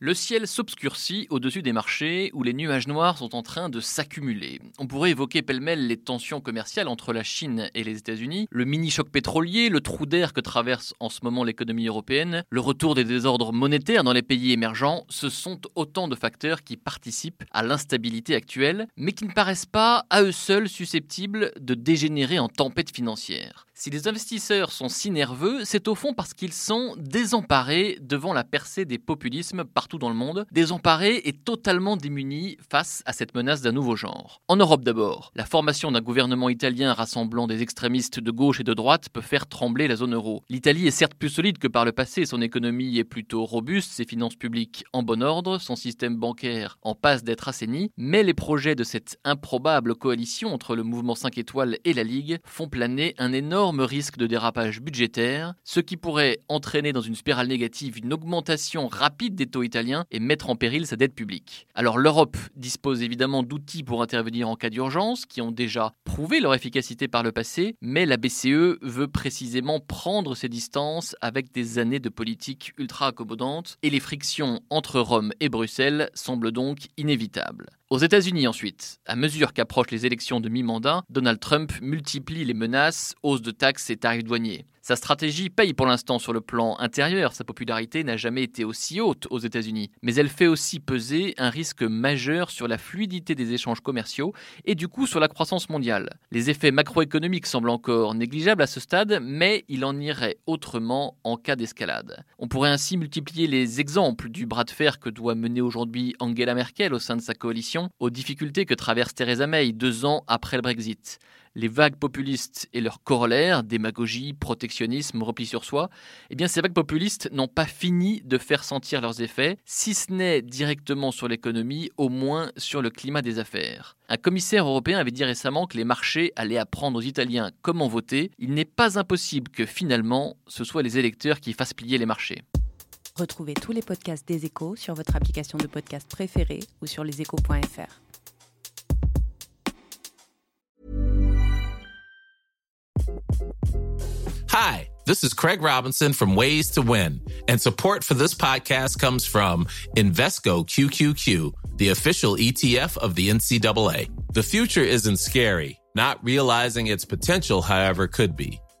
Le ciel s'obscurcit au-dessus des marchés où les nuages noirs sont en train de s'accumuler. On pourrait évoquer pêle-mêle les tensions commerciales entre la Chine et les États-Unis, le mini-choc pétrolier, le trou d'air que traverse en ce moment l'économie européenne, le retour des désordres monétaires dans les pays émergents. Ce sont autant de facteurs qui participent à l'instabilité actuelle, mais qui ne paraissent pas à eux seuls susceptibles de dégénérer en tempête financière. Si les investisseurs sont si nerveux, c'est au fond parce qu'ils sont désemparés devant la percée des populismes partout dans le monde, désemparés et totalement démunis face à cette menace d'un nouveau genre. En Europe d'abord, la formation d'un gouvernement italien rassemblant des extrémistes de gauche et de droite peut faire trembler la zone euro. L'Italie est certes plus solide que par le passé, son économie est plutôt robuste, ses finances publiques en bon ordre, son système bancaire en passe d'être assaini, mais les projets de cette improbable coalition entre le mouvement 5 étoiles et la Ligue font planer un énorme risque de dérapage budgétaire, ce qui pourrait entraîner dans une spirale négative une augmentation rapide des taux italiens et mettre en péril sa dette publique. Alors l'Europe dispose évidemment d'outils pour intervenir en cas d'urgence, qui ont déjà prouvé leur efficacité par le passé, mais la BCE veut précisément prendre ses distances avec des années de politique ultra accommodante, et les frictions entre Rome et Bruxelles semblent donc inévitables. Aux États-Unis ensuite, à mesure qu'approchent les élections de mi-mandat, Donald Trump multiplie les menaces, hausse de taxes et tarifs douaniers. Sa stratégie paye pour l'instant sur le plan intérieur, sa popularité n'a jamais été aussi haute aux États-Unis, mais elle fait aussi peser un risque majeur sur la fluidité des échanges commerciaux et du coup sur la croissance mondiale. Les effets macroéconomiques semblent encore négligeables à ce stade, mais il en irait autrement en cas d'escalade. On pourrait ainsi multiplier les exemples du bras de fer que doit mener aujourd'hui Angela Merkel au sein de sa coalition aux difficultés que traverse Theresa May deux ans après le Brexit les vagues populistes et leurs corollaires, démagogie, protectionnisme, repli sur soi, eh bien ces vagues populistes n'ont pas fini de faire sentir leurs effets, si ce n'est directement sur l'économie, au moins sur le climat des affaires. Un commissaire européen avait dit récemment que les marchés allaient apprendre aux Italiens comment voter. Il n'est pas impossible que finalement ce soit les électeurs qui fassent plier les marchés. Retrouvez tous les podcasts des échos sur votre application de podcast préférée ou sur leséchos.fr. Hi, this is Craig Robinson from Ways to Win, and support for this podcast comes from Invesco QQQ, the official ETF of the NCAA. The future isn't scary. Not realizing its potential, however, could be.